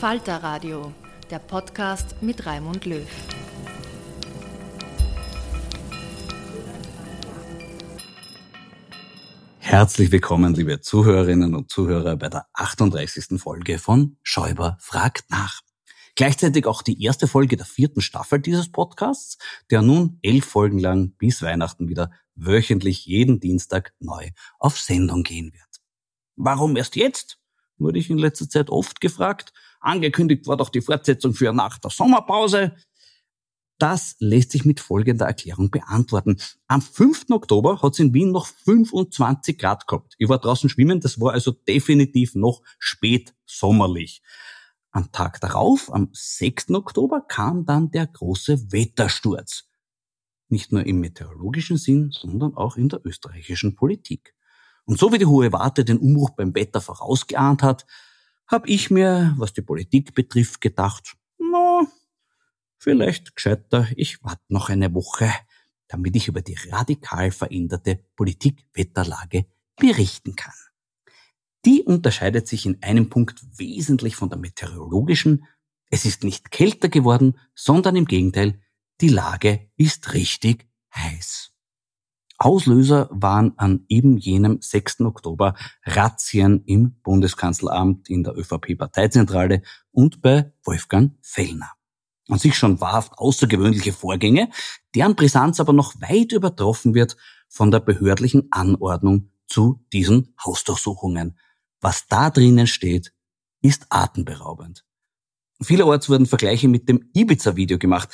Falter Radio, der Podcast mit Raimund Löw. Herzlich willkommen, liebe Zuhörerinnen und Zuhörer, bei der 38. Folge von Schäuber fragt nach. Gleichzeitig auch die erste Folge der vierten Staffel dieses Podcasts, der nun elf Folgen lang bis Weihnachten wieder wöchentlich jeden Dienstag neu auf Sendung gehen wird. Warum erst jetzt? Wurde ich in letzter Zeit oft gefragt. Angekündigt war doch die Fortsetzung für nach der Sommerpause. Das lässt sich mit folgender Erklärung beantworten. Am 5. Oktober hat es in Wien noch 25 Grad gehabt. Ich war draußen schwimmen, das war also definitiv noch spät sommerlich. Am Tag darauf, am 6. Oktober, kam dann der große Wettersturz. Nicht nur im meteorologischen Sinn, sondern auch in der österreichischen Politik. Und so wie die Hohe Warte den Umbruch beim Wetter vorausgeahnt hat, habe ich mir, was die Politik betrifft, gedacht, no, vielleicht gescheiter, ich warte noch eine Woche, damit ich über die radikal veränderte Politikwetterlage berichten kann. Die unterscheidet sich in einem Punkt wesentlich von der meteorologischen. Es ist nicht kälter geworden, sondern im Gegenteil, die Lage ist richtig heiß. Auslöser waren an eben jenem 6. Oktober Razzien im Bundeskanzleramt, in der ÖVP-Parteizentrale und bei Wolfgang Fellner. An sich schon wahrhaft außergewöhnliche Vorgänge, deren Brisanz aber noch weit übertroffen wird von der behördlichen Anordnung zu diesen Hausdurchsuchungen. Was da drinnen steht, ist atemberaubend. Vielerorts wurden Vergleiche mit dem Ibiza-Video gemacht.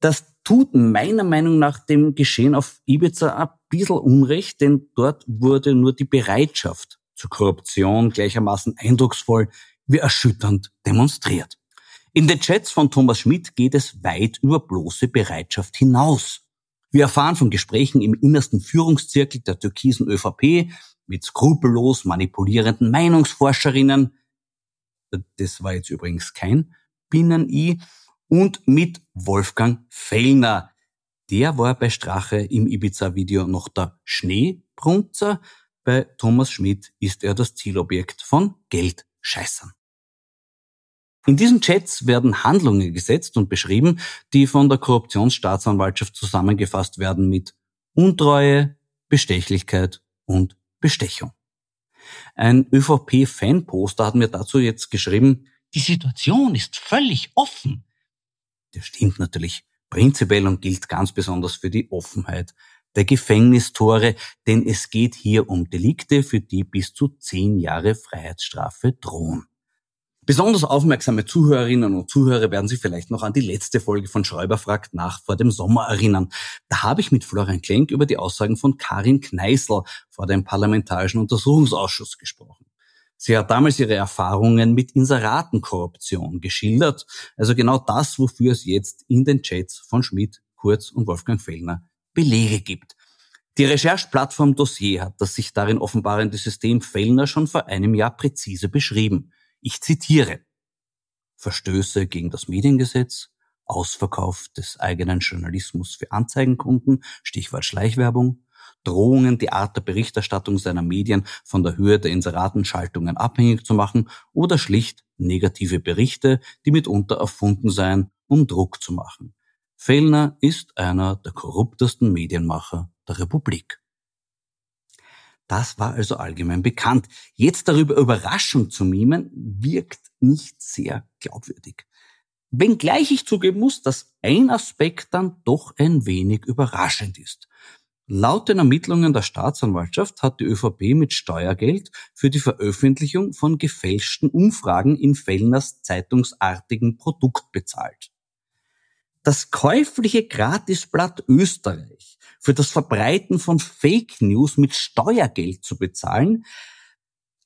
Das tut meiner Meinung nach dem Geschehen auf Ibiza ein bisschen Unrecht, denn dort wurde nur die Bereitschaft zur Korruption gleichermaßen eindrucksvoll wie erschütternd demonstriert. In den Chats von Thomas Schmidt geht es weit über bloße Bereitschaft hinaus. Wir erfahren von Gesprächen im innersten Führungszirkel der türkisen ÖVP mit skrupellos manipulierenden Meinungsforscherinnen. Das war jetzt übrigens kein Binnen-I und mit Wolfgang Fellner. Der war bei Strache im Ibiza-Video noch der Schneebrunzer. Bei Thomas Schmidt ist er das Zielobjekt von Geldscheißern. In diesen Chats werden Handlungen gesetzt und beschrieben, die von der Korruptionsstaatsanwaltschaft zusammengefasst werden mit Untreue, Bestechlichkeit und Bestechung. Ein ÖVP-Fanposter hat mir dazu jetzt geschrieben, die Situation ist völlig offen. Das stimmt natürlich prinzipiell und gilt ganz besonders für die Offenheit der Gefängnistore, denn es geht hier um Delikte, für die bis zu zehn Jahre Freiheitsstrafe drohen. Besonders aufmerksame Zuhörerinnen und Zuhörer werden sich vielleicht noch an die letzte Folge von Schreiber fragt nach vor dem Sommer erinnern. Da habe ich mit Florian Klenk über die Aussagen von Karin Kneißl vor dem Parlamentarischen Untersuchungsausschuss gesprochen. Sie hat damals ihre Erfahrungen mit Inseratenkorruption geschildert, also genau das, wofür es jetzt in den Chats von Schmidt, Kurz und Wolfgang Fellner Belege gibt. Die Rechercheplattform Dossier hat das sich darin offenbarende System Fellner schon vor einem Jahr präzise beschrieben. Ich zitiere. Verstöße gegen das Mediengesetz, Ausverkauf des eigenen Journalismus für Anzeigenkunden, Stichwort Schleichwerbung, Drohungen, die Art der Berichterstattung seiner Medien von der Höhe der Inseratenschaltungen abhängig zu machen oder schlicht negative Berichte, die mitunter erfunden seien, um Druck zu machen. Fellner ist einer der korruptesten Medienmacher der Republik. Das war also allgemein bekannt. Jetzt darüber Überraschung zu mimen, wirkt nicht sehr glaubwürdig. Wenngleich ich zugeben muss, dass ein Aspekt dann doch ein wenig überraschend ist. Laut den Ermittlungen der Staatsanwaltschaft hat die ÖVP mit Steuergeld für die Veröffentlichung von gefälschten Umfragen in Fellners zeitungsartigen Produkt bezahlt. Das käufliche Gratisblatt Österreich für das Verbreiten von Fake News mit Steuergeld zu bezahlen,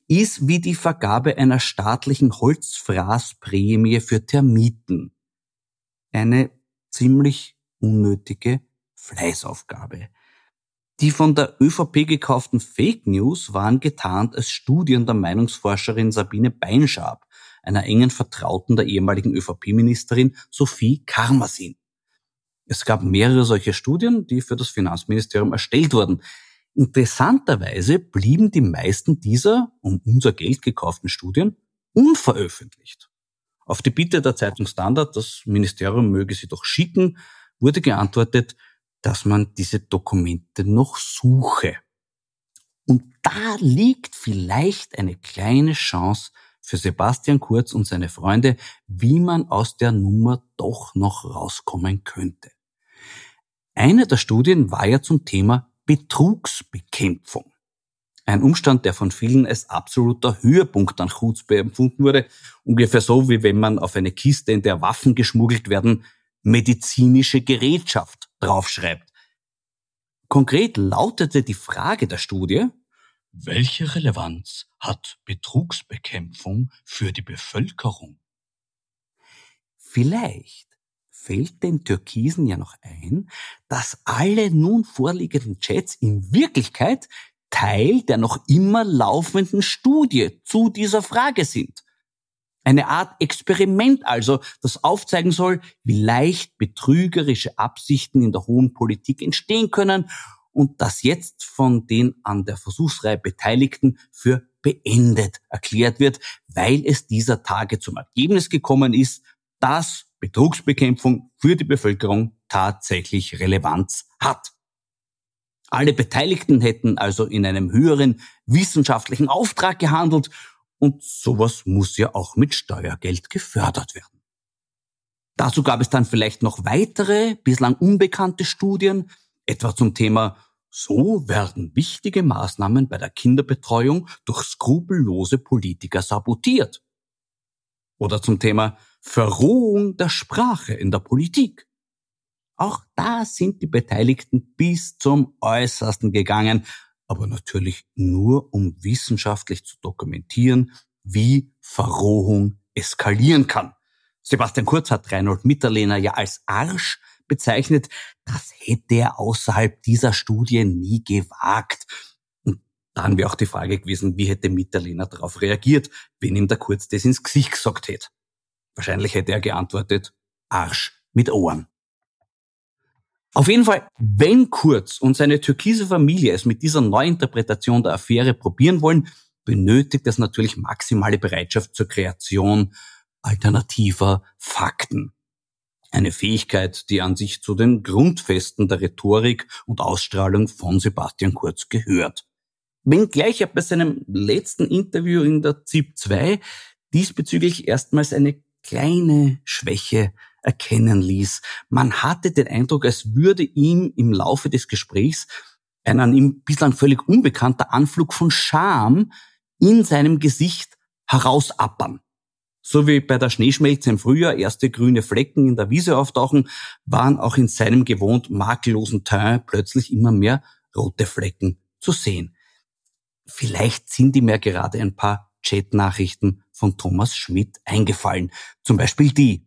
ist wie die Vergabe einer staatlichen Holzfraßprämie für Termiten. Eine ziemlich unnötige Fleißaufgabe. Die von der ÖVP gekauften Fake News waren getarnt als Studien der Meinungsforscherin Sabine Beinschab, einer engen Vertrauten der ehemaligen ÖVP-Ministerin Sophie Karmasin. Es gab mehrere solche Studien, die für das Finanzministerium erstellt wurden. Interessanterweise blieben die meisten dieser um unser Geld gekauften Studien unveröffentlicht. Auf die Bitte der Zeitung Standard, das Ministerium möge sie doch schicken, wurde geantwortet, dass man diese Dokumente noch suche. Und da liegt vielleicht eine kleine Chance für Sebastian Kurz und seine Freunde, wie man aus der Nummer doch noch rauskommen könnte. Eine der Studien war ja zum Thema Betrugsbekämpfung. Ein Umstand, der von vielen als absoluter Höhepunkt an Chutzpe empfunden wurde. Ungefähr so, wie wenn man auf eine Kiste, in der Waffen geschmuggelt werden, medizinische Gerätschaft draufschreibt. Konkret lautete die Frage der Studie, welche Relevanz hat Betrugsbekämpfung für die Bevölkerung? Vielleicht fällt den Türkisen ja noch ein, dass alle nun vorliegenden Chats in Wirklichkeit Teil der noch immer laufenden Studie zu dieser Frage sind. Eine Art Experiment also, das aufzeigen soll, wie leicht betrügerische Absichten in der hohen Politik entstehen können und das jetzt von den an der Versuchsreihe Beteiligten für beendet erklärt wird, weil es dieser Tage zum Ergebnis gekommen ist, dass Betrugsbekämpfung für die Bevölkerung tatsächlich Relevanz hat. Alle Beteiligten hätten also in einem höheren wissenschaftlichen Auftrag gehandelt und sowas muss ja auch mit Steuergeld gefördert werden. Dazu gab es dann vielleicht noch weitere, bislang unbekannte Studien, etwa zum Thema so werden wichtige Maßnahmen bei der Kinderbetreuung durch skrupellose Politiker sabotiert. Oder zum Thema Verrohung der Sprache in der Politik. Auch da sind die Beteiligten bis zum Äußersten gegangen, aber natürlich nur um wissenschaftlich zu dokumentieren, wie Verrohung eskalieren kann. Sebastian Kurz hat Reinhold Mitterlehner ja als Arsch bezeichnet. Das hätte er außerhalb dieser Studie nie gewagt. Und dann wäre auch die Frage gewesen, wie hätte Mitterlehner darauf reagiert, wenn ihm der Kurz das ins Gesicht gesagt hätte. Wahrscheinlich hätte er geantwortet, Arsch mit Ohren. Auf jeden Fall, wenn Kurz und seine türkise Familie es mit dieser Neuinterpretation der Affäre probieren wollen, benötigt es natürlich maximale Bereitschaft zur Kreation alternativer Fakten. Eine Fähigkeit, die an sich zu den Grundfesten der Rhetorik und Ausstrahlung von Sebastian Kurz gehört. Wenngleich er bei seinem letzten Interview in der ZIP 2 diesbezüglich erstmals eine kleine Schwäche erkennen ließ. Man hatte den Eindruck, als würde ihm im Laufe des Gesprächs ein an ihm bislang völlig unbekannter Anflug von Scham in seinem Gesicht herausappern. So wie bei der Schneeschmelze im Frühjahr erste grüne Flecken in der Wiese auftauchen, waren auch in seinem gewohnt makellosen Teint plötzlich immer mehr rote Flecken zu sehen. Vielleicht sind ihm ja gerade ein paar Chatnachrichten von Thomas Schmidt eingefallen. Zum Beispiel die.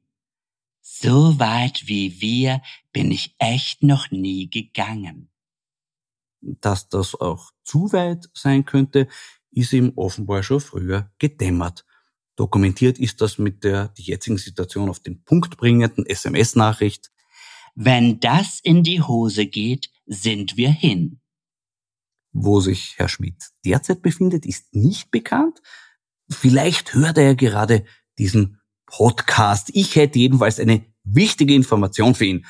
So weit wie wir bin ich echt noch nie gegangen. Dass das auch zu weit sein könnte, ist ihm offenbar schon früher gedämmert. Dokumentiert ist das mit der die jetzigen Situation auf den Punkt bringenden SMS-Nachricht. Wenn das in die Hose geht, sind wir hin. Wo sich Herr Schmidt derzeit befindet, ist nicht bekannt. Vielleicht hört er gerade diesen Podcast. Ich hätte jedenfalls eine wichtige Information für ihn.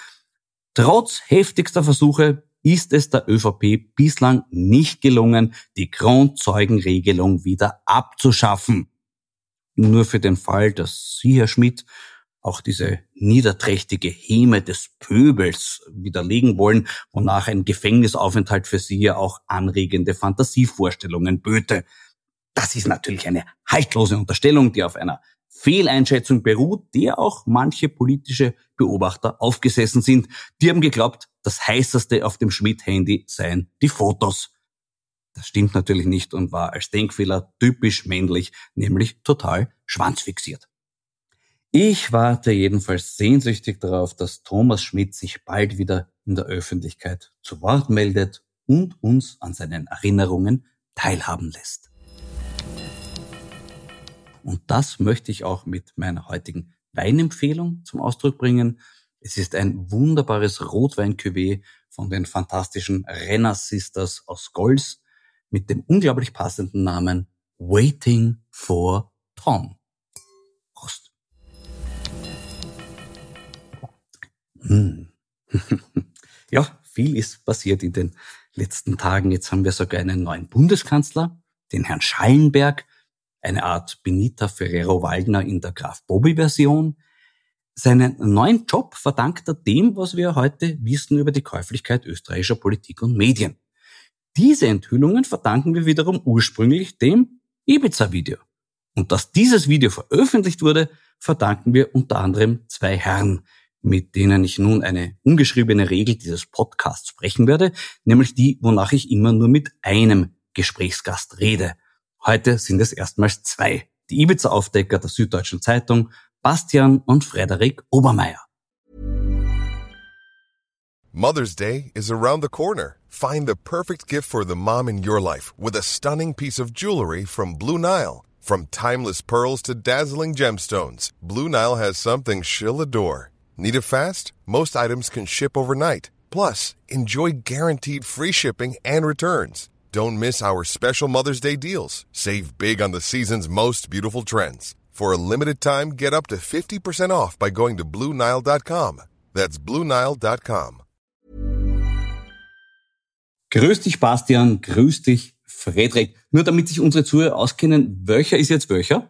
Trotz heftigster Versuche ist es der ÖVP bislang nicht gelungen, die Grundzeugenregelung wieder abzuschaffen. Nur für den Fall, dass Sie, Herr Schmidt, auch diese niederträchtige Häme des Pöbels widerlegen wollen, wonach ein Gefängnisaufenthalt für Sie ja auch anregende Fantasievorstellungen böte. Das ist natürlich eine haltlose Unterstellung, die auf einer Fehleinschätzung beruht, der auch manche politische Beobachter aufgesessen sind. Die haben geglaubt, das heißeste auf dem Schmidt-Handy seien die Fotos. Das stimmt natürlich nicht und war als Denkfehler typisch männlich, nämlich total schwanzfixiert. Ich warte jedenfalls sehnsüchtig darauf, dass Thomas Schmidt sich bald wieder in der Öffentlichkeit zu Wort meldet und uns an seinen Erinnerungen teilhaben lässt. Und das möchte ich auch mit meiner heutigen Weinempfehlung zum Ausdruck bringen. Es ist ein wunderbares rotwein von den fantastischen Renner Sisters aus Golz mit dem unglaublich passenden Namen Waiting for Tom. Prost. Hm. ja, viel ist passiert in den letzten Tagen. Jetzt haben wir sogar einen neuen Bundeskanzler, den Herrn Schallenberg, eine Art Benita Ferrero Waldner in der Graf Bobby Version. Seinen neuen Job verdankt er dem, was wir heute wissen über die Käuflichkeit österreichischer Politik und Medien. Diese Enthüllungen verdanken wir wiederum ursprünglich dem Ibiza-Video. Und dass dieses Video veröffentlicht wurde, verdanken wir unter anderem zwei Herren, mit denen ich nun eine ungeschriebene Regel dieses Podcasts sprechen werde, nämlich die, wonach ich immer nur mit einem Gesprächsgast rede. Heute sind es erstmals zwei. Die Ibiza-Aufdecker der Süddeutschen Zeitung, Bastian und Frederik Obermeier. Mother's Day is around the corner. Find the perfect gift for the mom in your life with a stunning piece of jewelry from Blue Nile. From timeless pearls to dazzling gemstones, Blue Nile has something she'll adore. Need it fast? Most items can ship overnight. Plus, enjoy guaranteed free shipping and returns. Don't miss our special Mother's Day deals. Save big on the season's most beautiful trends. For a limited time, get up to 50% off by going to Bluenile.com. That's Bluenile.com. Grüß dich, Bastian. Grüß dich, Frederik. Nur damit sich unsere Zuhörer auskennen, welcher ist jetzt welcher?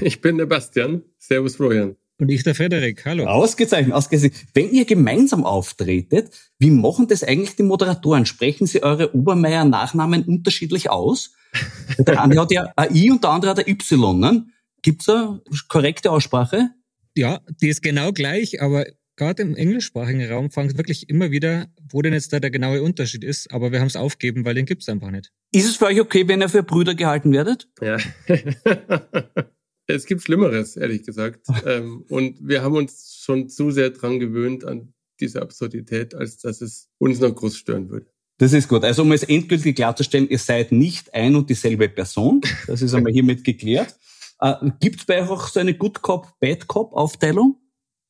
Ich bin der Bastian. Servus, Florian. Und ich der Frederik, hallo. Ausgezeichnet, ausgezeichnet. Wenn ihr gemeinsam auftretet, wie machen das eigentlich die Moderatoren? Sprechen sie eure Obermeier-Nachnamen unterschiedlich aus? Der eine hat ja ein I und der andere hat ein Y, ne? Gibt's eine korrekte Aussprache? Ja, die ist genau gleich, aber gerade im englischsprachigen Raum fangen es wirklich immer wieder, wo denn jetzt da der genaue Unterschied ist, aber wir haben es aufgeben, weil den gibt's einfach nicht. Ist es für euch okay, wenn ihr für Brüder gehalten werdet? Ja. es gibt Schlimmeres, ehrlich gesagt. ähm, und wir haben uns schon zu sehr dran gewöhnt an diese Absurdität, als dass es uns noch groß stören würde. Das ist gut. Also um es endgültig klarzustellen, ihr seid nicht ein und dieselbe Person. Das ist einmal hiermit geklärt. Äh, Gibt es bei euch auch so eine Good Cop, Bad Cop Aufteilung?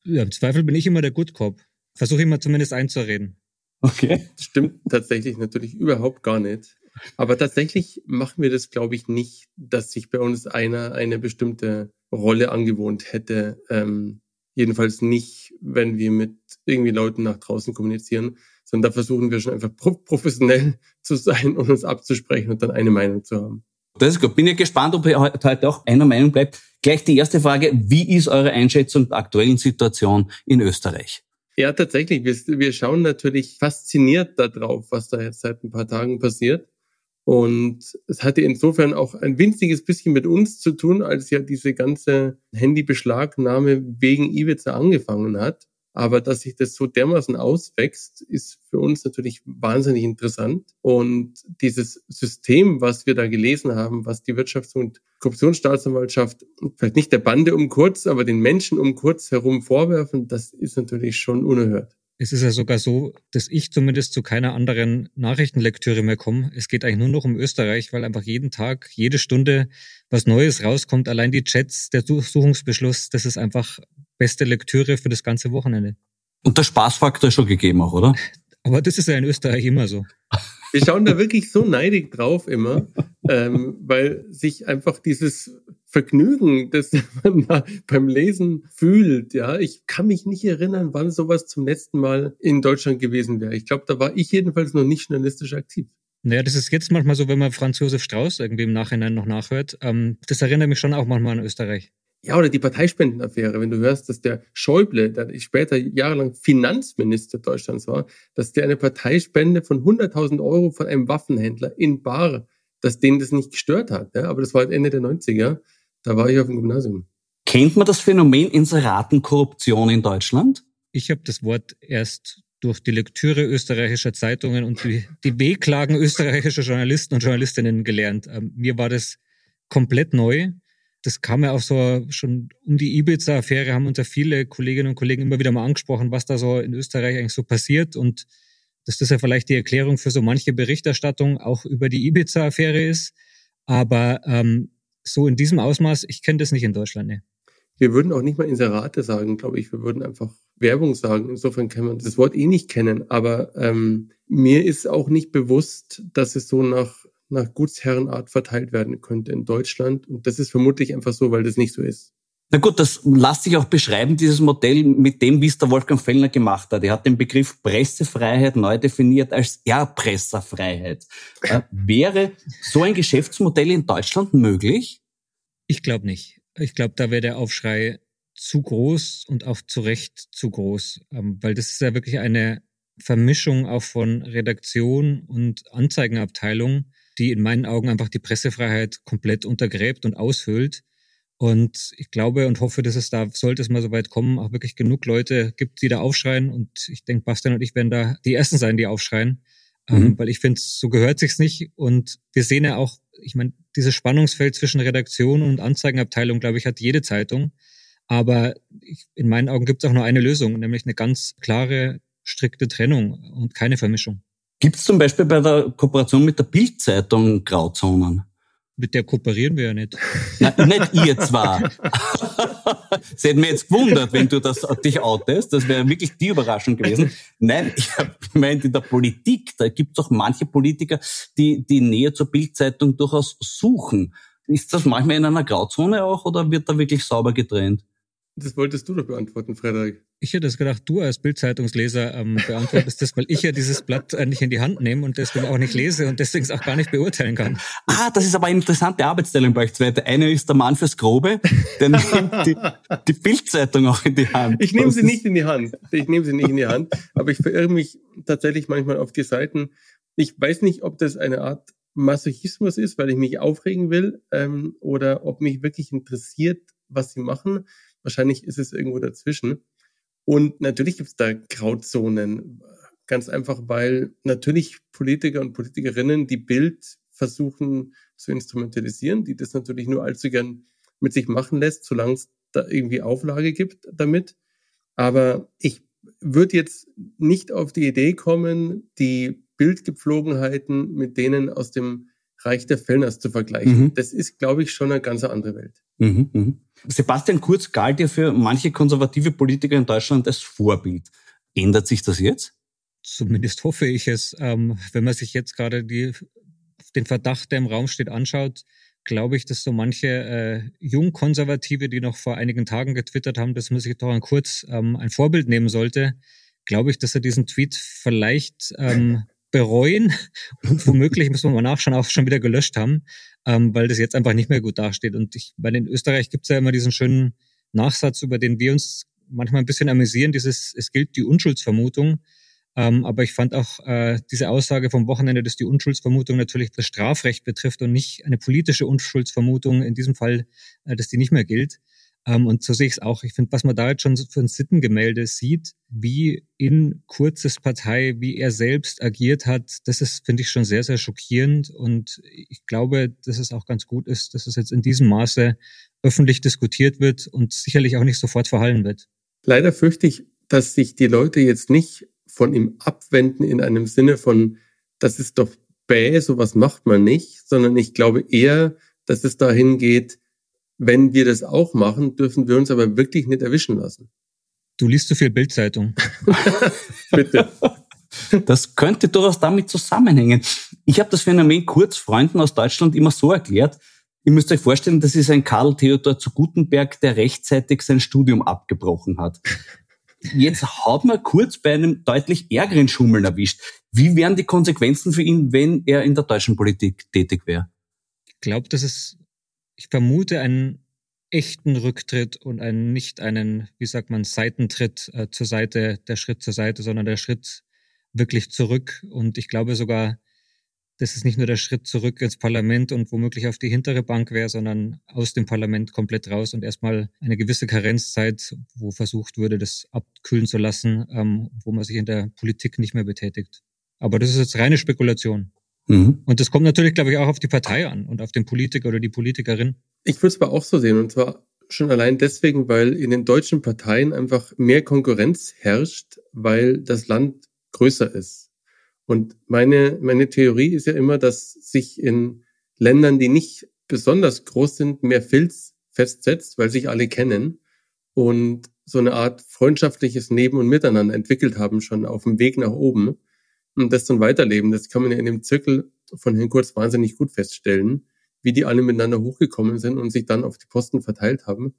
Ja, im Zweifel bin ich immer der Good Cop. Versuche immer zumindest einzureden. Okay. Das stimmt tatsächlich natürlich überhaupt gar nicht. Aber tatsächlich machen wir das, glaube ich, nicht, dass sich bei uns einer eine bestimmte Rolle angewohnt hätte. Ähm, jedenfalls nicht, wenn wir mit irgendwie Leuten nach draußen kommunizieren, sondern da versuchen wir schon einfach professionell zu sein und uns abzusprechen und dann eine Meinung zu haben. Das ist gut. Bin ja gespannt, ob ihr heute auch einer Meinung bleibt. Gleich die erste Frage, wie ist eure Einschätzung der aktuellen Situation in Österreich? Ja, tatsächlich. Wir, wir schauen natürlich fasziniert darauf, was da jetzt seit ein paar Tagen passiert. Und es hatte insofern auch ein winziges bisschen mit uns zu tun, als ja diese ganze Handybeschlagnahme wegen Ibiza angefangen hat. Aber dass sich das so dermaßen auswächst, ist für uns natürlich wahnsinnig interessant. Und dieses System, was wir da gelesen haben, was die Wirtschafts- und Korruptionsstaatsanwaltschaft vielleicht nicht der Bande um Kurz, aber den Menschen um Kurz herum vorwerfen, das ist natürlich schon unerhört. Es ist ja sogar so, dass ich zumindest zu keiner anderen Nachrichtenlektüre mehr komme. Es geht eigentlich nur noch um Österreich, weil einfach jeden Tag, jede Stunde was Neues rauskommt. Allein die Chats, der Durchsuchungsbeschluss, das ist einfach beste Lektüre für das ganze Wochenende. Und der Spaßfaktor ist schon gegeben auch, oder? Aber das ist ja in Österreich immer so. Wir schauen da wirklich so neidig drauf immer, ähm, weil sich einfach dieses Vergnügen, das man da beim Lesen fühlt, ja. Ich kann mich nicht erinnern, wann sowas zum letzten Mal in Deutschland gewesen wäre. Ich glaube, da war ich jedenfalls noch nicht journalistisch aktiv. Naja, das ist jetzt manchmal so, wenn man Franz Josef Strauß irgendwie im Nachhinein noch nachhört. Ähm, das erinnert mich schon auch manchmal an Österreich. Ja, oder die Parteispendenaffäre, wenn du hörst, dass der Schäuble, der später jahrelang Finanzminister Deutschlands war, dass der eine Parteispende von 100.000 Euro von einem Waffenhändler in Bar, dass denen das nicht gestört hat. Ja? Aber das war halt Ende der 90er. Da war ich auf dem Gymnasium. Kennt man das Phänomen Inseratenkorruption in Deutschland? Ich habe das Wort erst durch die Lektüre österreichischer Zeitungen und die, die Wehklagen österreichischer Journalisten und Journalistinnen gelernt. Ähm, mir war das komplett neu das kam ja auch so schon um die Ibiza-Affäre, haben uns ja viele Kolleginnen und Kollegen immer wieder mal angesprochen, was da so in Österreich eigentlich so passiert und dass das ja vielleicht die Erklärung für so manche Berichterstattung auch über die Ibiza-Affäre ist. Aber ähm, so in diesem Ausmaß, ich kenne das nicht in Deutschland. Ne. Wir würden auch nicht mal Inserate sagen, glaube ich. Wir würden einfach Werbung sagen. Insofern kann man das Wort eh nicht kennen. Aber ähm, mir ist auch nicht bewusst, dass es so nach nach Gutsherrenart verteilt werden könnte in Deutschland. Und das ist vermutlich einfach so, weil das nicht so ist. Na gut, das lässt sich auch beschreiben, dieses Modell mit dem, wie es der Wolfgang Fellner gemacht hat. Er hat den Begriff Pressefreiheit neu definiert als Erpresserfreiheit. Äh, wäre so ein Geschäftsmodell in Deutschland möglich? Ich glaube nicht. Ich glaube, da wäre der Aufschrei zu groß und auch zu Recht zu groß, ähm, weil das ist ja wirklich eine Vermischung auch von Redaktion und Anzeigenabteilung, die in meinen Augen einfach die Pressefreiheit komplett untergräbt und aushöhlt. Und ich glaube und hoffe, dass es da, sollte es mal so weit kommen, auch wirklich genug Leute gibt, die da aufschreien. Und ich denke, Bastian und ich werden da die Ersten sein, die aufschreien. Ähm, mhm. Ähm, weil ich finde, so gehört sich's nicht. Und wir sehen ja auch, ich meine, dieses Spannungsfeld zwischen Redaktion und Anzeigenabteilung, glaube ich, hat jede Zeitung. Aber ich, in meinen Augen gibt es auch nur eine Lösung, nämlich eine ganz klare, strikte Trennung und keine Vermischung. Gibt es zum Beispiel bei der Kooperation mit der Bildzeitung Grauzonen? Mit der kooperieren wir ja nicht. Nein, nicht ihr zwar. Es hätte mir jetzt gewundert, wenn du das dich outest. Das wäre wirklich die Überraschung gewesen. Nein, ich habe gemeint, in der Politik, da gibt es auch manche Politiker, die die Nähe zur Bildzeitung durchaus suchen. Ist das manchmal in einer Grauzone auch oder wird da wirklich sauber getrennt? Das wolltest du doch beantworten, Frederik. Ich hätte es gedacht, du als Bildzeitungsleser ähm, beantwortest das, weil ich ja dieses Blatt äh, nicht in die Hand nehme und deswegen auch nicht lese und deswegen es auch gar nicht beurteilen kann. Ah, das ist aber eine interessante Arbeitsteilung bei euch zwei. Der eine ist der Mann fürs Grobe, der nimmt die, die Bildzeitung auch in die Hand. Ich nehme sie nicht in die Hand. Ich nehme sie nicht in die Hand, aber ich verirre mich tatsächlich manchmal auf die Seiten. Ich weiß nicht, ob das eine Art Masochismus ist, weil ich mich aufregen will, ähm, oder ob mich wirklich interessiert, was sie machen Wahrscheinlich ist es irgendwo dazwischen. Und natürlich gibt es da Grauzonen. Ganz einfach, weil natürlich Politiker und Politikerinnen die Bild versuchen zu instrumentalisieren, die das natürlich nur allzu gern mit sich machen lässt, solange es da irgendwie Auflage gibt damit. Aber ich würde jetzt nicht auf die Idee kommen, die Bildgepflogenheiten mit denen aus dem Reich der Fellners zu vergleichen. Mhm. Das ist, glaube ich, schon eine ganz andere Welt. Mhm, mh. Sebastian Kurz galt ja für manche konservative Politiker in Deutschland als Vorbild. Ändert sich das jetzt? Zumindest hoffe ich es. Ähm, wenn man sich jetzt gerade die, den Verdacht, der im Raum steht, anschaut, glaube ich, dass so manche äh, Jungkonservative, die noch vor einigen Tagen getwittert haben, dass man sich doch an Kurz ähm, ein Vorbild nehmen sollte, glaube ich, dass er diesen Tweet vielleicht ähm, bereuen und womöglich, müssen wir mal nachschauen, auch schon wieder gelöscht haben, ähm, weil das jetzt einfach nicht mehr gut dasteht. Und ich, bei den Österreich gibt es ja immer diesen schönen Nachsatz, über den wir uns manchmal ein bisschen amüsieren, dieses, es gilt die Unschuldsvermutung. Ähm, aber ich fand auch äh, diese Aussage vom Wochenende, dass die Unschuldsvermutung natürlich das Strafrecht betrifft und nicht eine politische Unschuldsvermutung, in diesem Fall, äh, dass die nicht mehr gilt. Ähm, und so sehe ich es auch. Ich finde, was man da jetzt schon für ein Sittengemälde sieht, wie in Kurzes Partei, wie er selbst agiert hat, das ist, finde ich, schon sehr, sehr schockierend. Und ich glaube, dass es auch ganz gut ist, dass es jetzt in diesem Maße öffentlich diskutiert wird und sicherlich auch nicht sofort verhallen wird. Leider fürchte ich, dass sich die Leute jetzt nicht von ihm abwenden in einem Sinne von, das ist doch bäh, sowas macht man nicht, sondern ich glaube eher, dass es dahin geht, wenn wir das auch machen, dürfen wir uns aber wirklich nicht erwischen lassen. Du liest zu viel Bildzeitung. Bitte. Das könnte durchaus damit zusammenhängen. Ich habe das Phänomen Kurzfreunden aus Deutschland immer so erklärt. Ihr müsst euch vorstellen, das ist ein Karl Theodor zu Gutenberg, der rechtzeitig sein Studium abgebrochen hat. Jetzt hat man kurz bei einem deutlich ärgeren Schummeln erwischt. Wie wären die Konsequenzen für ihn, wenn er in der deutschen Politik tätig wäre? Ich glaube, dass es, ich vermute, einen echten Rücktritt und einen nicht einen, wie sagt man, Seitentritt äh, zur Seite, der Schritt zur Seite, sondern der Schritt wirklich zurück. Und ich glaube sogar, dass es nicht nur der Schritt zurück ins Parlament und womöglich auf die hintere Bank wäre, sondern aus dem Parlament komplett raus und erstmal eine gewisse Karenzzeit, wo versucht würde, das abkühlen zu lassen, ähm, wo man sich in der Politik nicht mehr betätigt. Aber das ist jetzt reine Spekulation. Mhm. Und das kommt natürlich, glaube ich, auch auf die Partei an und auf den Politiker oder die Politikerin. Ich würde es aber auch so sehen, und zwar schon allein deswegen, weil in den deutschen Parteien einfach mehr Konkurrenz herrscht, weil das Land größer ist. Und meine, meine Theorie ist ja immer, dass sich in Ländern, die nicht besonders groß sind, mehr Filz festsetzt, weil sich alle kennen und so eine Art freundschaftliches Neben- und Miteinander entwickelt haben, schon auf dem Weg nach oben und das dann weiterleben. Das kann man ja in dem Zirkel von Herrn Kurz wahnsinnig gut feststellen, wie die alle miteinander hochgekommen sind und sich dann auf die Posten verteilt haben.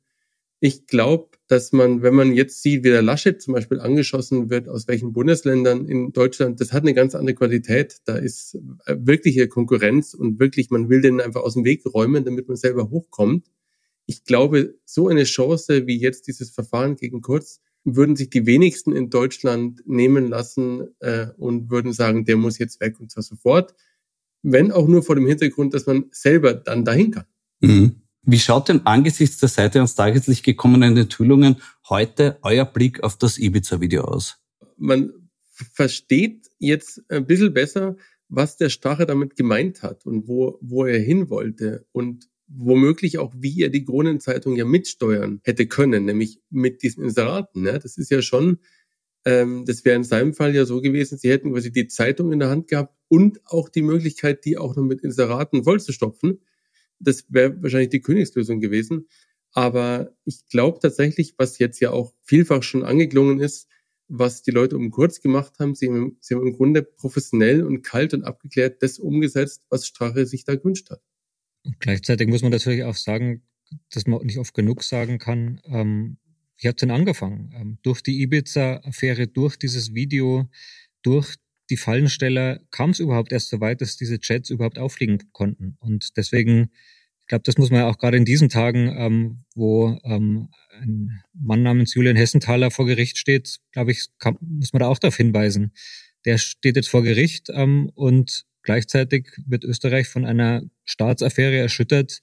Ich glaube, dass man, wenn man jetzt sieht, wie der Laschet zum Beispiel angeschossen wird, aus welchen Bundesländern in Deutschland, das hat eine ganz andere Qualität. Da ist äh, wirkliche Konkurrenz und wirklich, man will den einfach aus dem Weg räumen, damit man selber hochkommt. Ich glaube, so eine Chance wie jetzt dieses Verfahren gegen Kurz würden sich die wenigsten in Deutschland nehmen lassen äh, und würden sagen, der muss jetzt weg und zwar sofort. Wenn auch nur vor dem Hintergrund, dass man selber dann dahin kann. Mhm. Wie schaut denn angesichts der Seite ans Tageslicht gekommenen Enthüllungen heute euer Blick auf das Ibiza-Video aus? Man versteht jetzt ein bisschen besser, was der Stache damit gemeint hat und wo, wo er hin wollte und womöglich auch, wie er die Kronenzeitung ja mitsteuern hätte können, nämlich mit diesen Inseraten. Ne? Das ist ja schon, ähm, das wäre in seinem Fall ja so gewesen, sie hätten quasi die Zeitung in der Hand gehabt und auch die Möglichkeit, die auch noch mit Inseraten vollzustopfen. Das wäre wahrscheinlich die Königslösung gewesen. Aber ich glaube tatsächlich, was jetzt ja auch vielfach schon angeklungen ist, was die Leute um kurz gemacht haben, sie haben, sie haben im Grunde professionell und kalt und abgeklärt das umgesetzt, was Strache sich da gewünscht hat. Und gleichzeitig muss man natürlich auch sagen, dass man nicht oft genug sagen kann, ähm, wie hat denn angefangen? Ähm, durch die Ibiza-Affäre, durch dieses Video, durch die Fallensteller kam es überhaupt erst so weit, dass diese Chats überhaupt auffliegen konnten. Und deswegen, ich glaube, das muss man ja auch gerade in diesen Tagen, ähm, wo ähm, ein Mann namens Julian Hessenthaler vor Gericht steht, glaube ich, kann, muss man da auch darauf hinweisen. Der steht jetzt vor Gericht ähm, und gleichzeitig wird Österreich von einer Staatsaffäre erschüttert,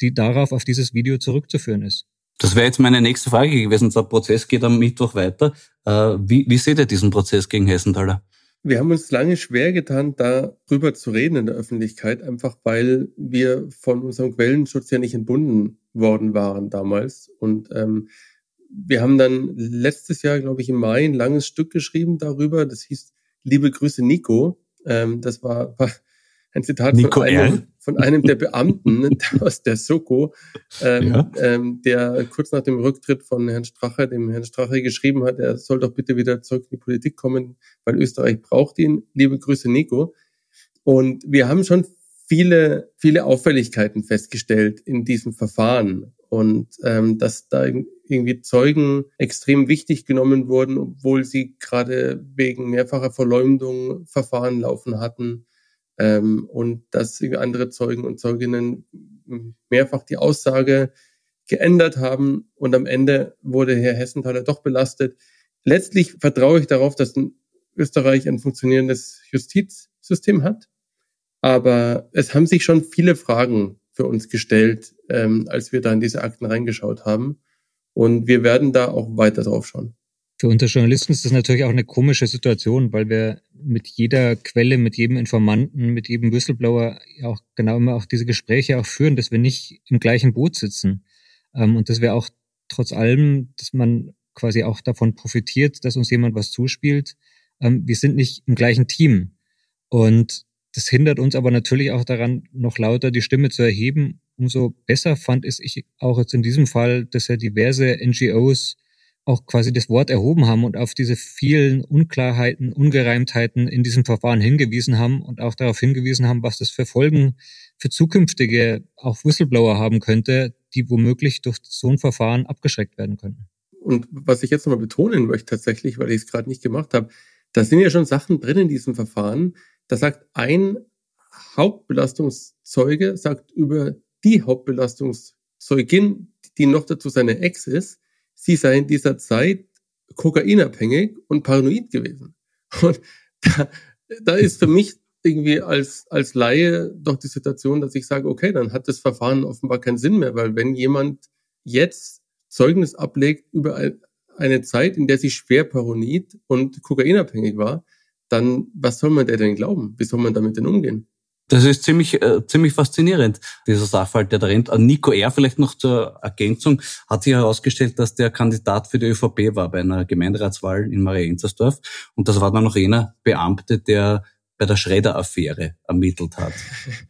die darauf auf dieses Video zurückzuführen ist. Das wäre jetzt meine nächste Frage gewesen. Der Prozess geht am Mittwoch weiter. Äh, wie, wie seht ihr diesen Prozess gegen Hessenthaler? Wir haben uns lange schwer getan, darüber zu reden in der Öffentlichkeit, einfach weil wir von unserem Quellenschutz ja nicht entbunden worden waren damals. Und ähm, wir haben dann letztes Jahr, glaube ich, im Mai ein langes Stück geschrieben darüber. Das hieß Liebe Grüße Nico. Ähm, das war, war ein Zitat Nico von einem, von einem der Beamten aus der Soko, ähm, ja. ähm, der kurz nach dem Rücktritt von Herrn Strache, dem Herrn Strache geschrieben hat, er soll doch bitte wieder zurück in die Politik kommen, weil Österreich braucht ihn. Liebe Grüße, Nico. Und wir haben schon viele, viele Auffälligkeiten festgestellt in diesem Verfahren. Und ähm, dass da irgendwie Zeugen extrem wichtig genommen wurden, obwohl sie gerade wegen mehrfacher Verleumdung Verfahren laufen hatten. Ähm, und dass andere Zeugen und Zeuginnen mehrfach die Aussage geändert haben. Und am Ende wurde Herr Hessenthaler doch belastet. Letztlich vertraue ich darauf, dass Österreich ein funktionierendes Justizsystem hat, aber es haben sich schon viele Fragen für uns gestellt, ähm, als wir da in diese Akten reingeschaut haben. Und wir werden da auch weiter drauf schauen. Für uns Journalisten ist das natürlich auch eine komische Situation, weil wir mit jeder Quelle, mit jedem Informanten, mit jedem Whistleblower auch genau immer auch diese Gespräche auch führen, dass wir nicht im gleichen Boot sitzen. Ähm, und dass wir auch trotz allem, dass man quasi auch davon profitiert, dass uns jemand was zuspielt. Ähm, wir sind nicht im gleichen Team. Und das hindert uns aber natürlich auch daran, noch lauter die Stimme zu erheben. Umso besser fand es ich auch jetzt in diesem Fall, dass ja diverse NGOs auch quasi das Wort erhoben haben und auf diese vielen Unklarheiten, Ungereimtheiten in diesem Verfahren hingewiesen haben und auch darauf hingewiesen haben, was das für Folgen für zukünftige auch Whistleblower haben könnte, die womöglich durch so ein Verfahren abgeschreckt werden könnten. Und was ich jetzt nochmal betonen möchte tatsächlich, weil ich es gerade nicht gemacht habe, da sind ja schon Sachen drin in diesem Verfahren, da sagt ein Hauptbelastungszeuge, sagt über die Hauptbelastungszeugin, die noch dazu seine Ex ist, sie sei in dieser Zeit kokainabhängig und paranoid gewesen. Und da, da ist für mich irgendwie als, als Laie doch die Situation, dass ich sage, okay, dann hat das Verfahren offenbar keinen Sinn mehr, weil wenn jemand jetzt Zeugnis ablegt über eine Zeit, in der sie schwer paranoid und kokainabhängig war, dann was soll man der denn glauben? Wie soll man damit denn umgehen? Das ist ziemlich, äh, ziemlich faszinierend, dieser Sachverhalt, der da rennt. Äh, Nico R., vielleicht noch zur Ergänzung, hat sich herausgestellt, dass der Kandidat für die ÖVP war bei einer Gemeinderatswahl in Marienzersdorf. Und das war dann noch jener Beamte, der bei der Schredder-Affäre ermittelt hat.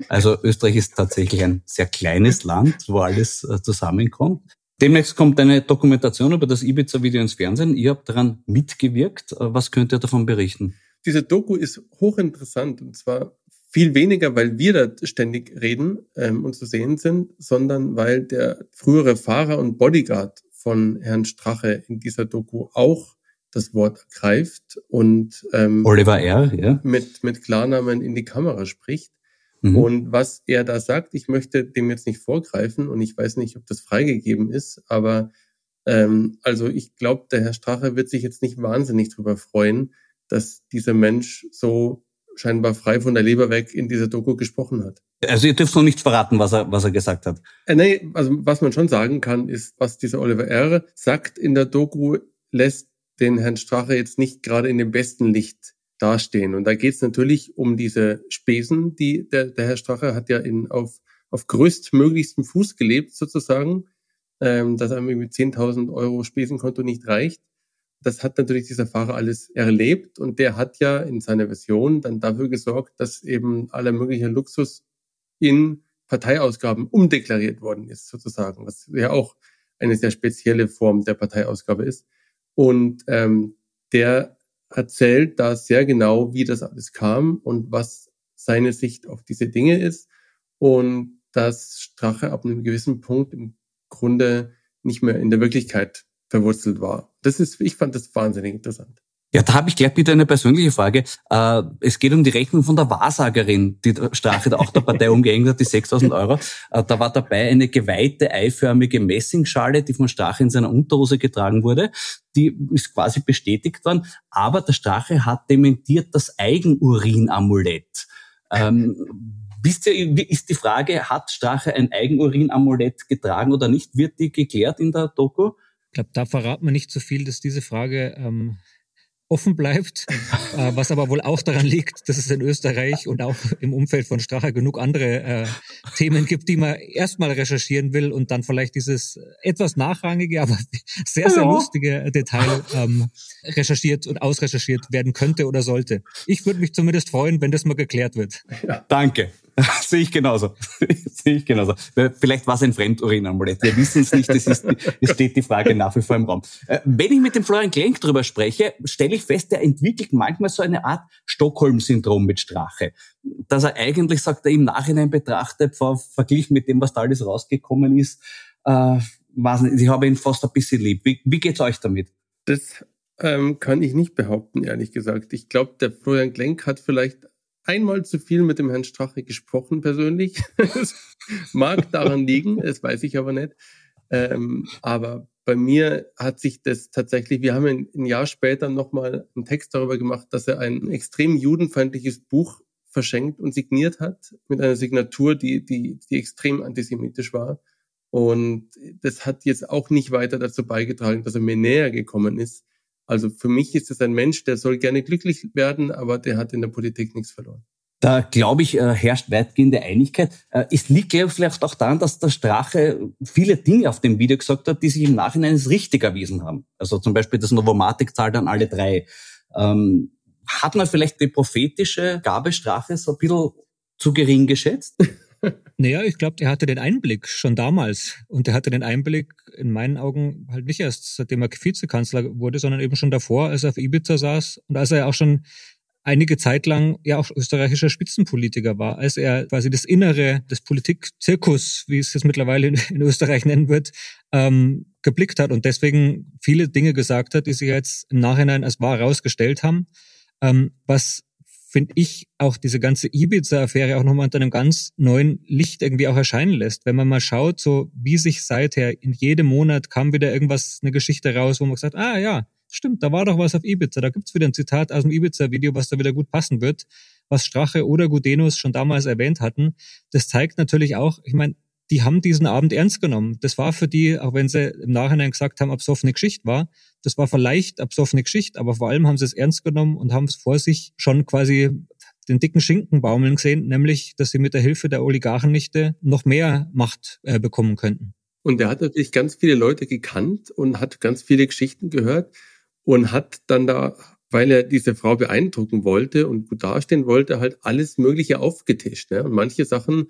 Also Österreich ist tatsächlich ein sehr kleines Land, wo alles äh, zusammenkommt. Demnächst kommt eine Dokumentation über das Ibiza-Video ins Fernsehen. Ihr habt daran mitgewirkt. Äh, was könnt ihr davon berichten? Diese Doku ist hochinteressant und zwar viel weniger, weil wir da ständig reden ähm, und zu sehen sind, sondern weil der frühere Fahrer und Bodyguard von Herrn Strache in dieser Doku auch das Wort ergreift und ähm, Oliver R., ja. mit, mit Klarnamen in die Kamera spricht. Mhm. Und was er da sagt, ich möchte dem jetzt nicht vorgreifen und ich weiß nicht, ob das freigegeben ist, aber ähm, also ich glaube, der Herr Strache wird sich jetzt nicht wahnsinnig drüber freuen, dass dieser Mensch so scheinbar frei von der Leber weg in dieser Doku gesprochen hat. Also ihr dürft noch nicht verraten, was er, was er gesagt hat. Äh, nee, also was man schon sagen kann, ist, was dieser Oliver R. sagt in der Doku, lässt den Herrn Strache jetzt nicht gerade in dem besten Licht dastehen. Und da geht es natürlich um diese Spesen, die der, der Herr Strache hat ja in, auf, auf größtmöglichstem Fuß gelebt, sozusagen, ähm, dass einem irgendwie 10.000 Euro Spesenkonto nicht reicht das hat natürlich dieser Fahrer alles erlebt und der hat ja in seiner Version dann dafür gesorgt, dass eben aller mögliche Luxus in Parteiausgaben umdeklariert worden ist, sozusagen, was ja auch eine sehr spezielle Form der Parteiausgabe ist. Und ähm, der erzählt da sehr genau, wie das alles kam und was seine Sicht auf diese Dinge ist und dass Strache ab einem gewissen Punkt im Grunde nicht mehr in der Wirklichkeit verwurzelt war. Das ist, ich fand das wahnsinnig interessant. Ja, da habe ich gleich wieder eine persönliche Frage. Äh, es geht um die Rechnung von der Wahrsagerin, die Strache auch der Partei umgehängt hat, die 6000 Euro. Äh, da war dabei eine geweihte, eiförmige Messingschale, die von Strache in seiner Unterhose getragen wurde. Die ist quasi bestätigt worden. Aber der Strache hat dementiert das Eigenurin-Amulett. Ähm, wisst ihr, ist die Frage, hat Strache ein Eigenurin-Amulett getragen oder nicht? Wird die geklärt in der Doku? Ich glaube, da verraten wir nicht so viel, dass diese Frage ähm, offen bleibt, äh, was aber wohl auch daran liegt, dass es in Österreich und auch im Umfeld von Strache genug andere äh, Themen gibt, die man erstmal recherchieren will und dann vielleicht dieses etwas nachrangige, aber sehr, sehr lustige Detail ähm, recherchiert und ausrecherchiert werden könnte oder sollte. Ich würde mich zumindest freuen, wenn das mal geklärt wird. Ja, danke. Sehe ich genauso. Ich genauso. Vielleicht war es ein Fremdurinamulett. Wir wissen es nicht. Es, ist, es steht die Frage nach wie vor im Raum. Äh, wenn ich mit dem Florian Klenk drüber spreche, stelle ich fest, der entwickelt manchmal so eine Art Stockholm-Syndrom mit Strache. Dass er eigentlich, sagt er, im Nachhinein betrachtet, verglichen mit dem, was da alles rausgekommen ist, äh, weiß nicht, ich habe ihn fast ein bisschen lieb. Wie, wie geht's euch damit? Das ähm, kann ich nicht behaupten, ehrlich gesagt. Ich glaube, der Florian Glenk hat vielleicht einmal zu viel mit dem Herrn Strache gesprochen persönlich. mag daran liegen, das weiß ich aber nicht. Ähm, aber bei mir hat sich das tatsächlich, wir haben ein, Jahr später nochmal einen Text darüber gemacht, dass er ein extrem judenfeindliches Buch verschenkt und signiert hat mit einer Signatur, die, die, die extrem antisemitisch war. Und das hat jetzt auch nicht weiter dazu beigetragen, dass er mir näher gekommen ist. Also für mich ist es ein Mensch, der soll gerne glücklich werden, aber der hat in der Politik nichts verloren. Da glaube ich, äh, herrscht weitgehende Einigkeit. Äh, es liegt vielleicht auch daran, dass der Strache viele Dinge auf dem Video gesagt hat, die sich im Nachhinein als richtig erwiesen haben. Also zum Beispiel das Novomatic zahlt an alle drei. Ähm, hat man vielleicht die prophetische Gabe Strache so ein bisschen zu gering geschätzt? Naja, ich glaube, der hatte den Einblick schon damals. Und der hatte den Einblick in meinen Augen halt nicht erst, seitdem er Vizekanzler wurde, sondern eben schon davor, als er auf Ibiza saß und als er auch schon einige Zeit lang ja auch österreichischer Spitzenpolitiker war, als er quasi das Innere des Politikzirkus, wie es jetzt mittlerweile in, in Österreich nennen wird, ähm, geblickt hat und deswegen viele Dinge gesagt hat, die sich jetzt im Nachhinein als wahr herausgestellt haben, ähm, was finde ich, auch diese ganze Ibiza-Affäre auch nochmal unter einem ganz neuen Licht irgendwie auch erscheinen lässt. Wenn man mal schaut, so wie sich seither in jedem Monat kam wieder irgendwas, eine Geschichte raus, wo man gesagt, ah ja, stimmt, da war doch was auf Ibiza. Da gibt's wieder ein Zitat aus dem Ibiza-Video, was da wieder gut passen wird, was Strache oder Gudenus schon damals erwähnt hatten. Das zeigt natürlich auch, ich meine, die haben diesen Abend ernst genommen. Das war für die, auch wenn sie im Nachhinein gesagt haben, absoffene Geschichte war, das war vielleicht absoffene Geschichte, aber vor allem haben sie es ernst genommen und haben es vor sich schon quasi den dicken Schinken baumeln gesehen, nämlich, dass sie mit der Hilfe der Oligarchennichte noch mehr Macht äh, bekommen könnten. Und er hat natürlich ganz viele Leute gekannt und hat ganz viele Geschichten gehört und hat dann da, weil er diese Frau beeindrucken wollte und gut dastehen wollte, halt alles Mögliche aufgetischt. Ne? Und manche Sachen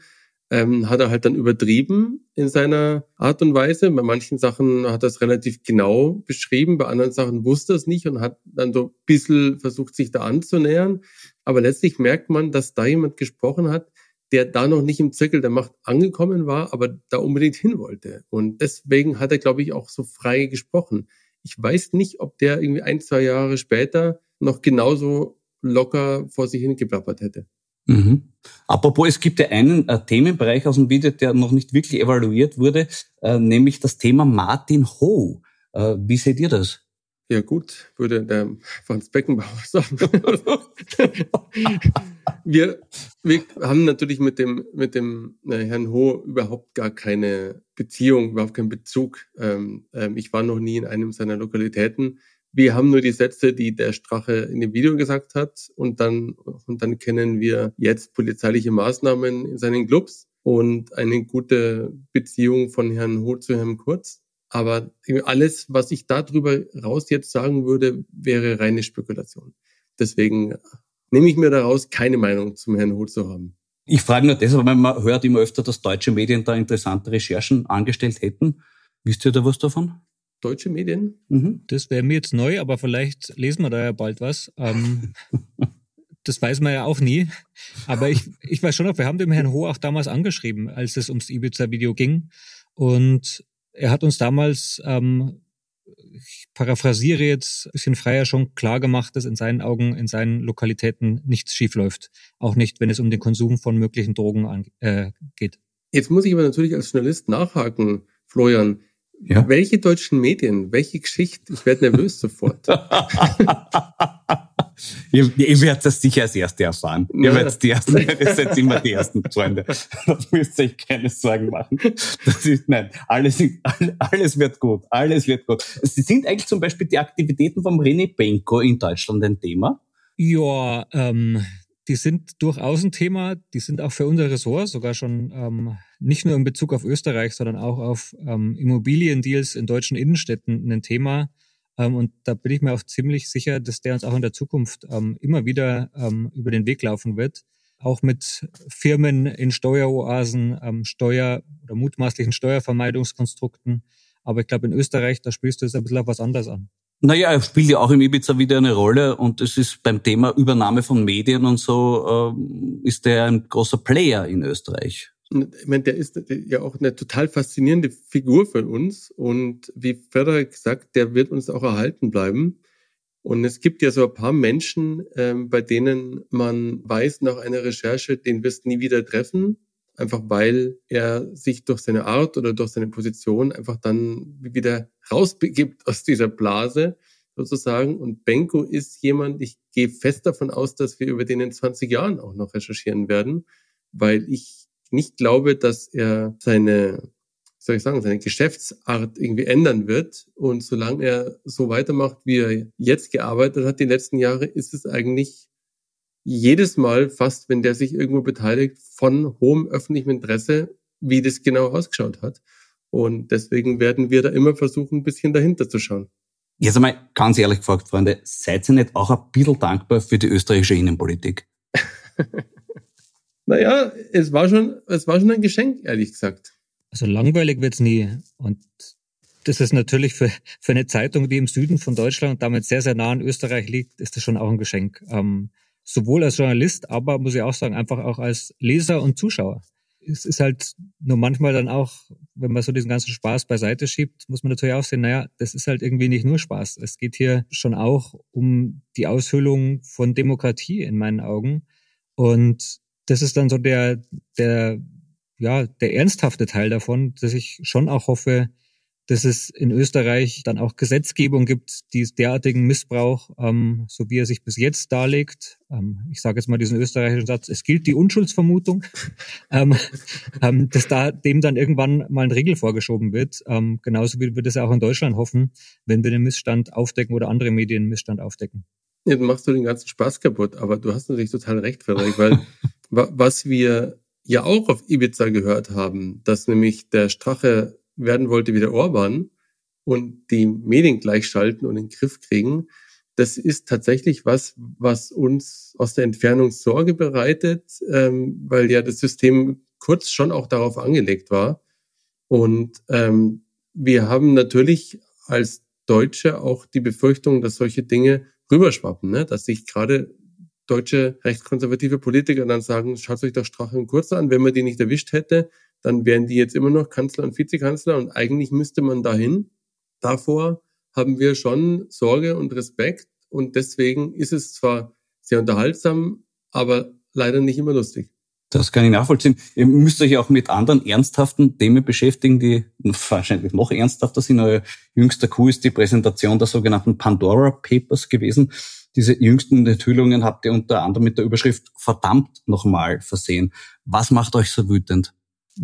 ähm, hat er halt dann übertrieben in seiner Art und Weise. Bei manchen Sachen hat er es relativ genau beschrieben, bei anderen Sachen wusste er es nicht und hat dann so ein bisschen versucht, sich da anzunähern. Aber letztlich merkt man, dass da jemand gesprochen hat, der da noch nicht im Zirkel der Macht angekommen war, aber da unbedingt hin wollte. Und deswegen hat er, glaube ich, auch so frei gesprochen. Ich weiß nicht, ob der irgendwie ein, zwei Jahre später noch genauso locker vor sich hingeplappert hätte. Mhm. Apropos, es gibt ja einen äh, Themenbereich aus dem Video, der noch nicht wirklich evaluiert wurde, äh, nämlich das Thema Martin Ho. Äh, wie seht ihr das? Ja gut, würde der Franz Beckenbauer sagen. wir, wir haben natürlich mit dem, mit dem äh, Herrn Ho überhaupt gar keine Beziehung, überhaupt keinen Bezug. Ähm, ähm, ich war noch nie in einem seiner Lokalitäten. Wir haben nur die Sätze, die der Strache in dem Video gesagt hat und dann, und dann kennen wir jetzt polizeiliche Maßnahmen in seinen Clubs und eine gute Beziehung von Herrn Ho zu Herrn Kurz. Aber alles, was ich darüber raus jetzt sagen würde, wäre reine Spekulation. Deswegen nehme ich mir daraus, keine Meinung zum Herrn Ho zu haben. Ich frage nur deshalb, weil man hört immer öfter, dass deutsche Medien da interessante Recherchen angestellt hätten. Wisst ihr da was davon? Deutsche Medien? Mhm. Das wäre mir jetzt neu, aber vielleicht lesen wir da ja bald was. Ähm, das weiß man ja auch nie. Aber ich, ich weiß schon noch, wir haben dem Herrn Ho auch damals angeschrieben, als es ums Ibiza-Video ging. Und er hat uns damals, ähm, ich paraphrasiere jetzt ein bisschen freier, schon klar gemacht, dass in seinen Augen, in seinen Lokalitäten nichts schiefläuft. Auch nicht, wenn es um den Konsum von möglichen Drogen an, äh, geht. Jetzt muss ich aber natürlich als Journalist nachhaken, Florian. Ja? Welche deutschen Medien? Welche Geschichte? Ich werde nervös sofort. ihr, ihr werdet das sicher als Erste erfahren. Ihr werdet die Ersten, ihr seid immer die Ersten Freunde. Da müsst ihr euch keine Sorgen machen. Das ist, nein, alles, alles wird gut. Alles wird gut. Sie sind eigentlich zum Beispiel die Aktivitäten vom René Benko in Deutschland ein Thema? Ja, ähm, die sind durchaus ein Thema. Die sind auch für unser Ressort sogar schon ähm, nicht nur in Bezug auf Österreich, sondern auch auf ähm, Immobiliendeals in deutschen Innenstädten ein Thema. Ähm, und da bin ich mir auch ziemlich sicher, dass der uns auch in der Zukunft ähm, immer wieder ähm, über den Weg laufen wird. Auch mit Firmen in Steueroasen, ähm, Steuer- oder mutmaßlichen Steuervermeidungskonstrukten. Aber ich glaube, in Österreich, da spielst du es ein bisschen auf was anderes an. Naja, er spielt ja auch im Ibiza wieder eine Rolle und es ist beim Thema Übernahme von Medien und so, äh, ist er ein großer Player in Österreich. ich meine, der ist ja auch eine total faszinierende Figur für uns und wie Frederik sagt, der wird uns auch erhalten bleiben. Und es gibt ja so ein paar Menschen, ähm, bei denen man weiß nach einer Recherche, den wirst nie wieder treffen, einfach weil er sich durch seine Art oder durch seine Position einfach dann wieder rausbegibt aus dieser Blase sozusagen. Und Benko ist jemand, ich gehe fest davon aus, dass wir über den in 20 Jahren auch noch recherchieren werden, weil ich nicht glaube, dass er seine, wie soll ich sagen, seine Geschäftsart irgendwie ändern wird. Und solange er so weitermacht, wie er jetzt gearbeitet hat, die letzten Jahre, ist es eigentlich jedes Mal fast, wenn der sich irgendwo beteiligt, von hohem öffentlichem Interesse, wie das genau ausgeschaut hat. Und deswegen werden wir da immer versuchen, ein bisschen dahinter zu schauen. Jetzt einmal ganz ehrlich gefragt, Freunde, seid ihr nicht auch ein bisschen dankbar für die österreichische Innenpolitik? naja, es war schon, es war schon ein Geschenk, ehrlich gesagt. Also langweilig wird's nie. Und das ist natürlich für, für eine Zeitung, die im Süden von Deutschland und damit sehr, sehr nah an Österreich liegt, ist das schon auch ein Geschenk. Ähm, sowohl als Journalist, aber muss ich auch sagen, einfach auch als Leser und Zuschauer es ist halt nur manchmal dann auch, wenn man so diesen ganzen Spaß beiseite schiebt, muss man natürlich auch sehen, naja, das ist halt irgendwie nicht nur Spaß. Es geht hier schon auch um die Aushöhlung von Demokratie in meinen Augen. Und das ist dann so der, der, ja, der ernsthafte Teil davon, dass ich schon auch hoffe, dass es in Österreich dann auch Gesetzgebung gibt, die derartigen Missbrauch, ähm, so wie er sich bis jetzt darlegt, ähm, ich sage jetzt mal diesen österreichischen Satz, es gilt die Unschuldsvermutung, ähm, ähm, dass da dem dann irgendwann mal ein Riegel vorgeschoben wird. Ähm, genauso wie wir das auch in Deutschland hoffen, wenn wir den Missstand aufdecken oder andere Medien Missstand aufdecken. Ja, dann machst du den ganzen Spaß kaputt, aber du hast natürlich total recht, Frederik, weil was wir ja auch auf Ibiza gehört haben, dass nämlich der Strache werden wollte wie der Orban und die Medien gleichschalten und in den Griff kriegen, das ist tatsächlich was, was uns aus der Entfernung Sorge bereitet, ähm, weil ja das System kurz schon auch darauf angelegt war. Und ähm, wir haben natürlich als Deutsche auch die Befürchtung, dass solche Dinge rüberschwappen, ne? dass sich gerade deutsche rechtskonservative Politiker dann sagen, schaut euch doch Strache und Kurz an, wenn man die nicht erwischt hätte, dann wären die jetzt immer noch Kanzler und Vizekanzler und eigentlich müsste man dahin. Davor haben wir schon Sorge und Respekt und deswegen ist es zwar sehr unterhaltsam, aber leider nicht immer lustig. Das kann ich nachvollziehen. Ihr müsst euch auch mit anderen ernsthaften Themen beschäftigen, die wahrscheinlich noch ernsthafter sind. Euer jüngster Coup ist die Präsentation der sogenannten Pandora Papers gewesen. Diese jüngsten Enthüllungen habt ihr unter anderem mit der Überschrift verdammt nochmal versehen. Was macht euch so wütend?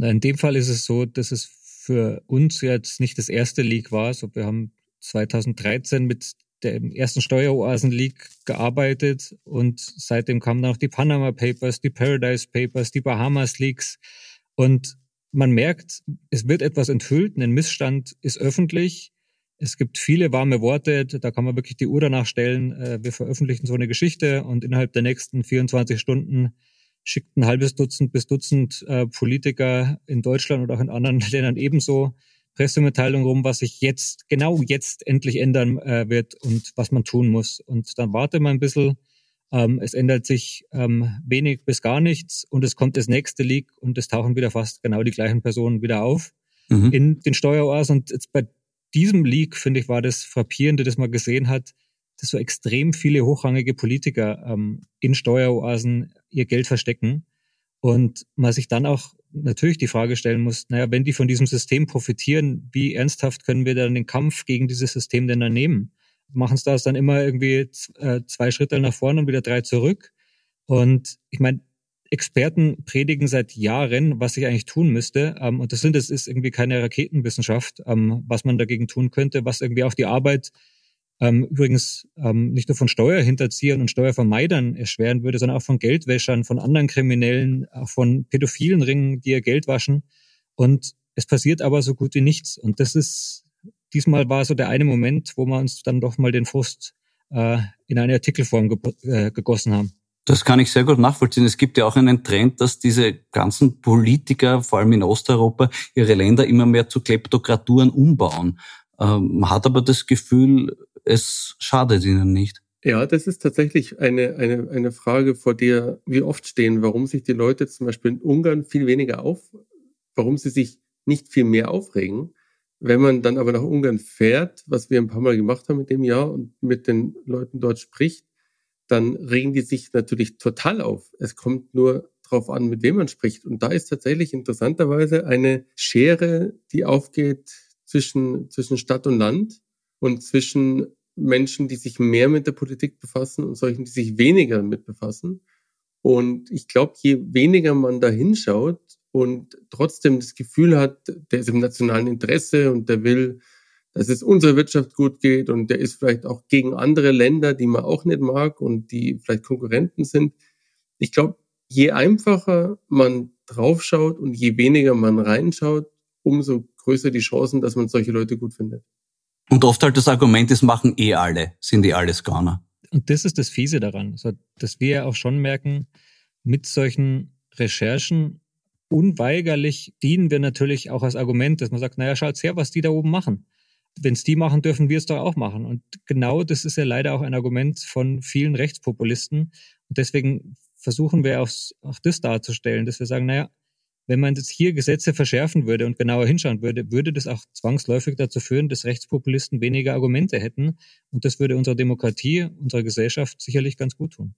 In dem Fall ist es so, dass es für uns jetzt nicht das erste Leak war. Also wir haben 2013 mit dem ersten Steueroasen-Leak gearbeitet und seitdem kamen dann auch die Panama Papers, die Paradise Papers, die Bahamas Leaks und man merkt, es wird etwas enthüllt, ein Missstand ist öffentlich. Es gibt viele warme Worte, da kann man wirklich die Uhr danach stellen. Äh, wir veröffentlichen so eine Geschichte und innerhalb der nächsten 24 Stunden schickt ein halbes Dutzend bis Dutzend äh, Politiker in Deutschland und auch in anderen Ländern ebenso Pressemitteilungen rum, was sich jetzt, genau jetzt endlich ändern äh, wird und was man tun muss. Und dann warte man ein bisschen. Ähm, es ändert sich ähm, wenig bis gar nichts und es kommt das nächste Leak und es tauchen wieder fast genau die gleichen Personen wieder auf mhm. in den Steueroasen. Und jetzt bei diesem Leak, finde ich, war das Frappierende, das man gesehen hat, dass so extrem viele hochrangige Politiker ähm, in Steueroasen ihr Geld verstecken und man sich dann auch natürlich die Frage stellen muss, naja, wenn die von diesem System profitieren, wie ernsthaft können wir dann den Kampf gegen dieses System denn dann nehmen? Machen es da dann immer irgendwie äh, zwei Schritte nach vorne und wieder drei zurück? Und ich meine, Experten predigen seit Jahren, was ich eigentlich tun müsste. Ähm, und das sind, das ist irgendwie keine Raketenwissenschaft, ähm, was man dagegen tun könnte, was irgendwie auch die Arbeit ähm, übrigens ähm, nicht nur von Steuerhinterziehern und Steuervermeidern erschweren würde, sondern auch von Geldwäschern, von anderen Kriminellen, auch von pädophilen Ringen, die ihr Geld waschen. Und es passiert aber so gut wie nichts. Und das ist, diesmal war so der eine Moment, wo wir uns dann doch mal den Frust äh, in eine Artikelform ge äh, gegossen haben. Das kann ich sehr gut nachvollziehen. Es gibt ja auch einen Trend, dass diese ganzen Politiker, vor allem in Osteuropa, ihre Länder immer mehr zu Kleptokraturen umbauen. Ähm, man hat aber das Gefühl, es schadet ihnen nicht. Ja, das ist tatsächlich eine, eine, eine Frage, vor der wir oft stehen, warum sich die Leute zum Beispiel in Ungarn viel weniger auf, warum sie sich nicht viel mehr aufregen. Wenn man dann aber nach Ungarn fährt, was wir ein paar Mal gemacht haben in dem Jahr und mit den Leuten dort spricht, dann regen die sich natürlich total auf. Es kommt nur drauf an, mit wem man spricht. Und da ist tatsächlich interessanterweise eine Schere, die aufgeht zwischen, zwischen Stadt und Land und zwischen Menschen, die sich mehr mit der Politik befassen und solchen, die sich weniger mit befassen. Und ich glaube, je weniger man da hinschaut und trotzdem das Gefühl hat, der ist im nationalen Interesse und der will, dass es unserer Wirtschaft gut geht und der ist vielleicht auch gegen andere Länder, die man auch nicht mag und die vielleicht Konkurrenten sind. Ich glaube, je einfacher man draufschaut und je weniger man reinschaut, umso größer die Chancen, dass man solche Leute gut findet. Und oft halt das Argument, das machen eh alle, sind eh alles Gauner. Und das ist das Fiese daran, dass wir ja auch schon merken, mit solchen Recherchen unweigerlich dienen wir natürlich auch als Argument, dass man sagt, naja, schaut her, was die da oben machen. Wenn es die machen, dürfen wir es doch auch machen. Und genau das ist ja leider auch ein Argument von vielen Rechtspopulisten. Und deswegen versuchen wir auch, auch das darzustellen, dass wir sagen, naja, wenn man jetzt hier Gesetze verschärfen würde und genauer hinschauen würde, würde das auch zwangsläufig dazu führen, dass Rechtspopulisten weniger Argumente hätten. Und das würde unserer Demokratie, unserer Gesellschaft sicherlich ganz gut tun.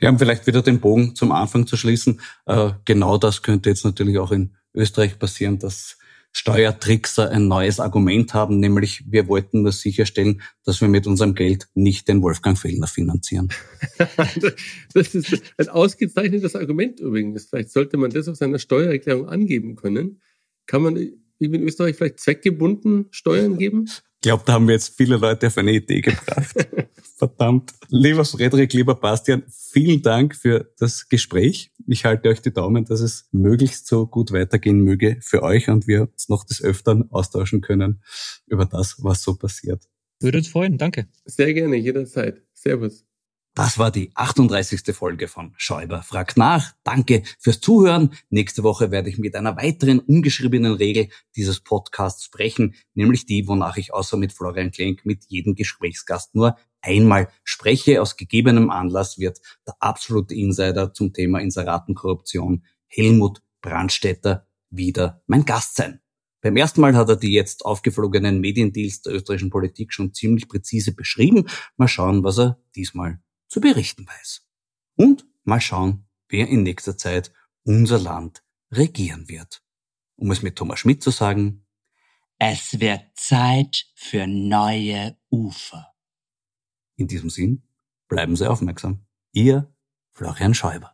Ja, um vielleicht wieder den Bogen zum Anfang zu schließen. Äh, genau das könnte jetzt natürlich auch in Österreich passieren, dass Steuertrickser ein neues Argument haben, nämlich wir wollten nur sicherstellen, dass wir mit unserem Geld nicht den Wolfgang Fellner finanzieren. das ist ein ausgezeichnetes Argument übrigens. Vielleicht sollte man das auf seiner Steuererklärung angeben können. Kann man wie in Österreich vielleicht zweckgebunden Steuern geben? Ich glaube, da haben wir jetzt viele Leute auf eine Idee gebracht. Verdammt. Lieber Frederik, lieber Bastian, vielen Dank für das Gespräch. Ich halte euch die Daumen, dass es möglichst so gut weitergehen möge für euch und wir uns noch des Öfteren austauschen können über das, was so passiert. Würde uns freuen. Danke. Sehr gerne, jederzeit. Servus. Das war die 38. Folge von Schäuber fragt nach. Danke fürs Zuhören. Nächste Woche werde ich mit einer weiteren ungeschriebenen Regel dieses Podcasts sprechen, nämlich die, wonach ich außer mit Florian Klenk mit jedem Gesprächsgast nur einmal spreche. Aus gegebenem Anlass wird der absolute Insider zum Thema Inseratenkorruption Helmut Brandstätter wieder mein Gast sein. Beim ersten Mal hat er die jetzt aufgeflogenen Mediendeals der österreichischen Politik schon ziemlich präzise beschrieben. Mal schauen, was er diesmal zu berichten weiß. Und mal schauen, wer in nächster Zeit unser Land regieren wird. Um es mit Thomas Schmidt zu sagen, es wird Zeit für neue Ufer. In diesem Sinn, bleiben Sie aufmerksam. Ihr Florian Schäuber.